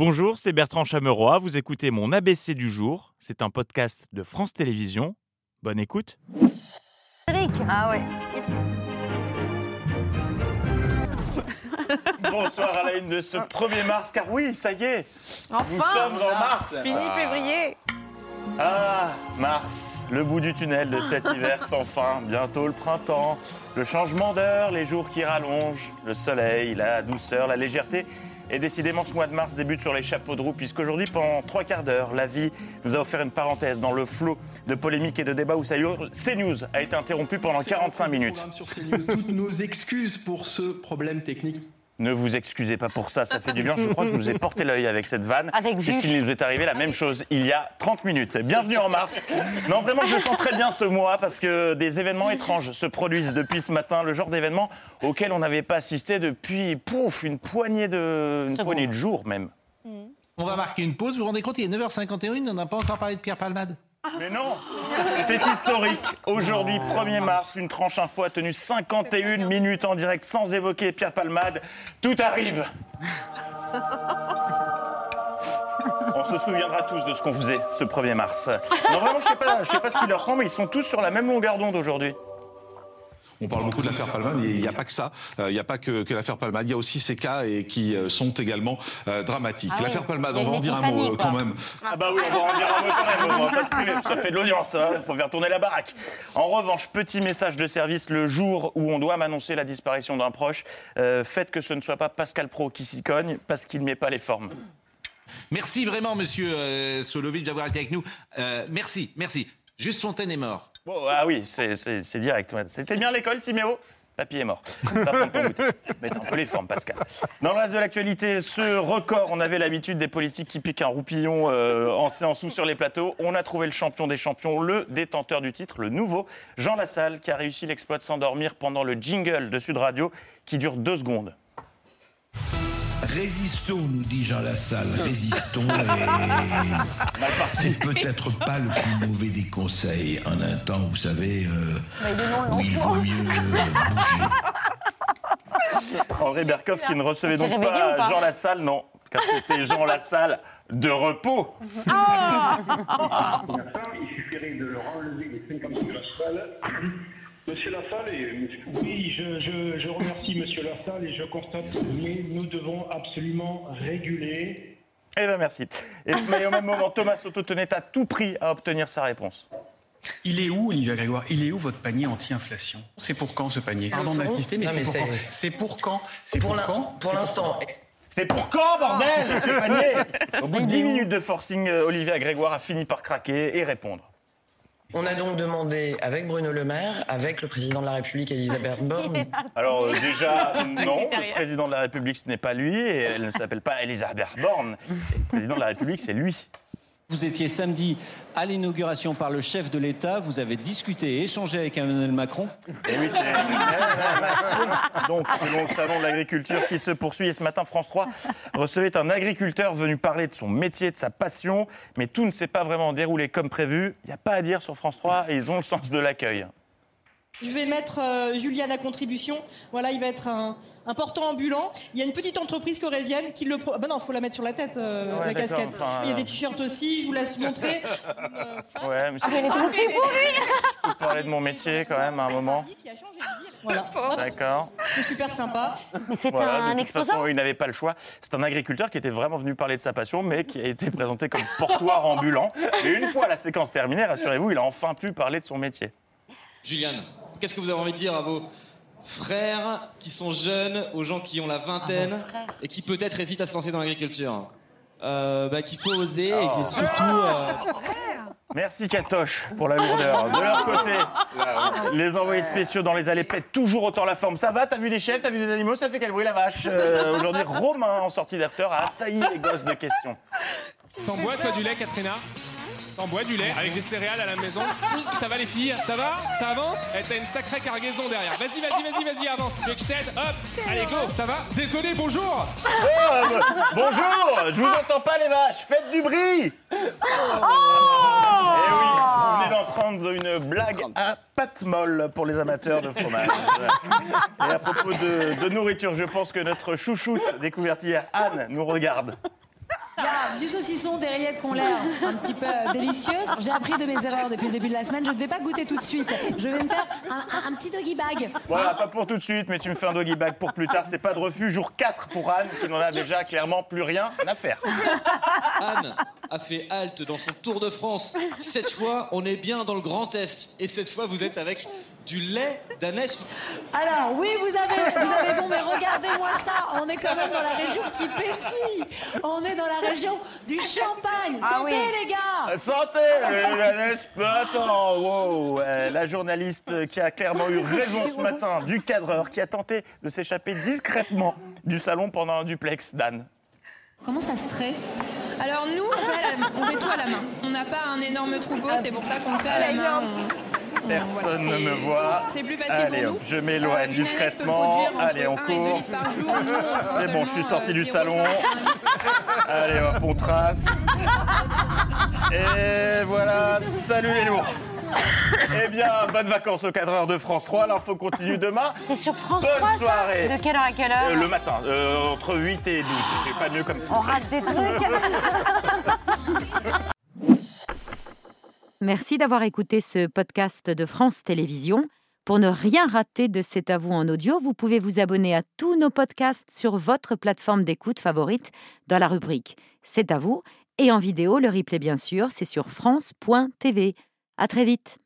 Bonjour, c'est Bertrand Chameroy. Vous écoutez mon ABC du jour. C'est un podcast de France Télévisions. Bonne écoute. Eric Ah ouais. Bonsoir à la une de ce 1er mars, car oui, ça y est, Enfin nous sommes en mars. Fini Ah. février Ah, mars, le bout du tunnel de cet hiver sans fin. Bientôt le printemps, le changement d'heure, les jours qui rallongent, le soleil, la douceur, la légèreté. Et décidément, ce mois de mars débute sur les chapeaux de roue, puisqu'aujourd'hui, pendant trois quarts d'heure, la vie nous a offert une parenthèse dans le flot de polémiques et de débats où ça hurle. CNews a été interrompu pendant 45 minutes. Sur CNews. Toutes nos excuses pour ce problème technique. Ne vous excusez pas pour ça, ça fait du bien. Je crois que je vous ai porté l'œil avec cette vanne. Avec. Puisqu'il nous est arrivé la même chose il y a 30 minutes. Bienvenue en mars. Non, vraiment, je le sens très bien ce mois parce que des événements étranges se produisent depuis ce matin. Le genre d'événements auxquels on n'avait pas assisté depuis, pouf, une poignée de, une poignée de jours même. On va marquer une pause. Vous vous rendez compte, il est 9h51, on n'a pas encore parlé de Pierre Palmade. Mais non C'est historique. Aujourd'hui, 1er mars, une tranche info a tenu 51 minutes en direct sans évoquer Pierre Palmade. Tout arrive On se souviendra tous de ce qu'on faisait ce 1er mars. Non, vraiment, je sais pas, je sais pas ce qui leur prend, mais ils sont tous sur la même longueur d'onde aujourd'hui. On parle beaucoup de l'affaire Palmade, mais il n'y a pas que ça. Euh, Il n'y a pas que, que l'affaire Palmade. Il y a aussi ces cas et qui euh, sont également euh, dramatiques. Ah l'affaire a on va en dire un mot quand même. Ah bah oui, on va en dire un mot quand même, on va pas se priver, ça fait de l'audience, il faut faire tourner la baraque. En revanche, petit message de service, le jour où on doit m'annoncer la disparition d'un proche, euh, faites que ce ne soit pas Pascal Pro qui s'y cogne, parce qu'il ne met pas les formes. Merci vraiment, monsieur euh, Solovitch, d'avoir été avec nous. Euh, merci, merci. Juste Fontaine est mort. Ah oui, c'est- direct. C'était bien l'école, Timéo? Papy est mort. Mets un peu les formes, Pascal. Dans le reste de l'actualité, ce record, on avait l'habitude des politiques qui piquent un roupillon euh, en séance ou sur les plateaux. On a trouvé le champion des champions, le détenteur du titre, le nouveau, Jean Lassalle, qui a réussi l'exploit de s'endormir pendant le jingle de Sud Radio, qui dure deux secondes. Résistons, nous dit Jean Lassalle, résistons et c'est peut-être pas le plus mauvais des conseils en un temps, vous savez, euh, où il vaut mieux euh, bouger. André Berkoff qui ne recevait donc pas, Jean Lassalle, non, car c'était Jean Lassalle de repos. il suffirait de leur enlever les 50 de la salle. Monsieur Lassalle, et, monsieur- oui, je, je- je remercie Monsieur Lassalle et je constate que nous devons absolument réguler. Eh bien, merci. Et mais au même moment, Thomas Soto tenait à tout prix à obtenir sa réponse. Il est où, Olivia Grégoire? Il est où votre panier anti-inflation? C'est pour quand ce panier? Pardon d'insister, mais c'est mais pour c'est- quand. C'est pour quand? C'est Pour quand? pour l'instant. C'est pour quand, bordel, ce panier? Au bout de 10 minutes de forcing, euh, Olivia Grégoire a fini par craquer et répondre. On a donc demandé avec Bruno Le Maire, avec le président de la République Elisabeth Borne, Alors euh, déjà, non, le président de la République, ce n'est pas lui, et elle ne s'appelle pas Elisabeth Borne. Et le président de la République, c'est lui. Vous étiez samedi à l'inauguration par le chef de l'État. Vous avez discuté et échangé avec Emmanuel Macron. Et oui, c'est Donc, selon le salon de l'agriculture qui se poursuit, et ce matin, France 3 recevait un agriculteur venu parler de son métier, de sa passion, mais tout ne s'est pas vraiment déroulé comme prévu. Il n'y a pas à dire sur France 3, et ils ont le sens de l'accueil. Je vais mettre euh, Juliane à contribution. Voilà, il va être un, un portant ambulant. Il y a une petite entreprise corésienne qui le. Pro... Ah ben non, faut la mettre sur la tête, euh, Ouais, la casquette. enfin, Il y a euh. des t-shirts aussi. Je vous laisse montrer. Une, euh, femme Ouais, mais Ah, mais est je peux parler de mon métier quand même à un moment. qui a changé de vie. Voilà, D'accord. c'est super sympa. C'est Voilà, un de toute exposant façon, il n'avait pas le choix. C'est un agriculteur qui était vraiment venu parler de sa passion, mais qui a été présenté comme portoir ambulant. Et une fois la séquence terminée, rassurez-vous, il a enfin pu parler de son métier. Juliane, qu'est-ce que vous avez envie de dire à vos frères qui sont jeunes, aux gens qui ont la vingtaine et qui peut-être hésitent à se lancer dans l'agriculture? Euh, bah, qu'il faut oser et que surtout. euh, Merci Katoche pour la lourdeur. De leur côté, les envoyés spéciaux dans les allées pètent toujours autant la forme. Ça va T'as vu des chefs T'as vu des animaux Ça fait quel bruit la vache? Euh, Aujourd'hui, Romain, en sortie d'after, a assailli les gosses de questions. T'en bois, toi, du lait, Katrina? T'en bois du lait avec des céréales à la maison. Ça va, les filles? Ça va? Ça avance? Eh, T'as une sacrée cargaison derrière. Vas-y, vas-y, vas-y, vas-y, avance. Tu veux que je t'aide? Hop. Allez, go. Ça va? Désolé, bonjour. Oh, bonjour. Je vous entends pas les vaches. Faites du bruit. Eh oui, vous venez d'entendre une blague à pâte molle pour les amateurs de fromage. Et à propos de, de nourriture, je pense que notre chouchoute découverte hier, Anne, nous regarde. Du saucisson, des rillettes qui ont l'air un petit peu euh, délicieuses. J'ai appris de mes erreurs depuis le début de la semaine. Je ne vais pas goûter tout de suite. Je vais me faire un, un- un petit doggy bag. Voilà, pas pour tout de suite, mais tu me fais un doggy bag pour plus tard. C'est pas de refus. Jour 4 pour Anne, qui n'en a déjà clairement plus rien à faire. Anne a fait halte dans son Tour de France. Cette fois, on est bien dans le Grand Est. Et cette fois, vous êtes avec du lait d'ânesse. Alors oui, vous avez, vous avez bon, mais regardez-moi ça. On est quand même dans la région qui pétille. On est dans la région du Champagne. Ah Santé oui. les gars. Santé, euh, pas Attends, wow, euh, la journaliste qui a clairement eu raison ce matin, du cadreur, qui a tenté de s'échapper discrètement du salon pendant un duplex d'Anne. Comment ça se trait Alors nous, on fait, à la- on fait tout à la main. On n'a pas un énorme troupeau, c'est pour ça qu'on le fait à la main. On- Personne ne me voit. c'est plus facile Allez, pour nous. je m'éloigne Euh, discrètement. Allez, on 1 et 2 court. C'est bon, je suis sorti euh, du 0,5 salon. Allez, hop, on trace. Et voilà, salut les lourds. Eh bien, bonnes vacances aux 4 heures de France 3. L'info continue demain. C'est sur France Bonne 3, ça soirée. De quelle heure à quelle heure Euh, le matin, euh, entre 8 et 12. J'ai pas mieux comme On rate des trucs. Merci d'avoir écouté ce podcast de France Télévisions. Pour ne rien rater de C'est à vous en audio, vous pouvez vous abonner à tous nos podcasts sur votre plateforme d'écoute favorite dans la rubrique C'est à vous et en vidéo, le replay bien sûr, c'est sur France.tv. À très vite.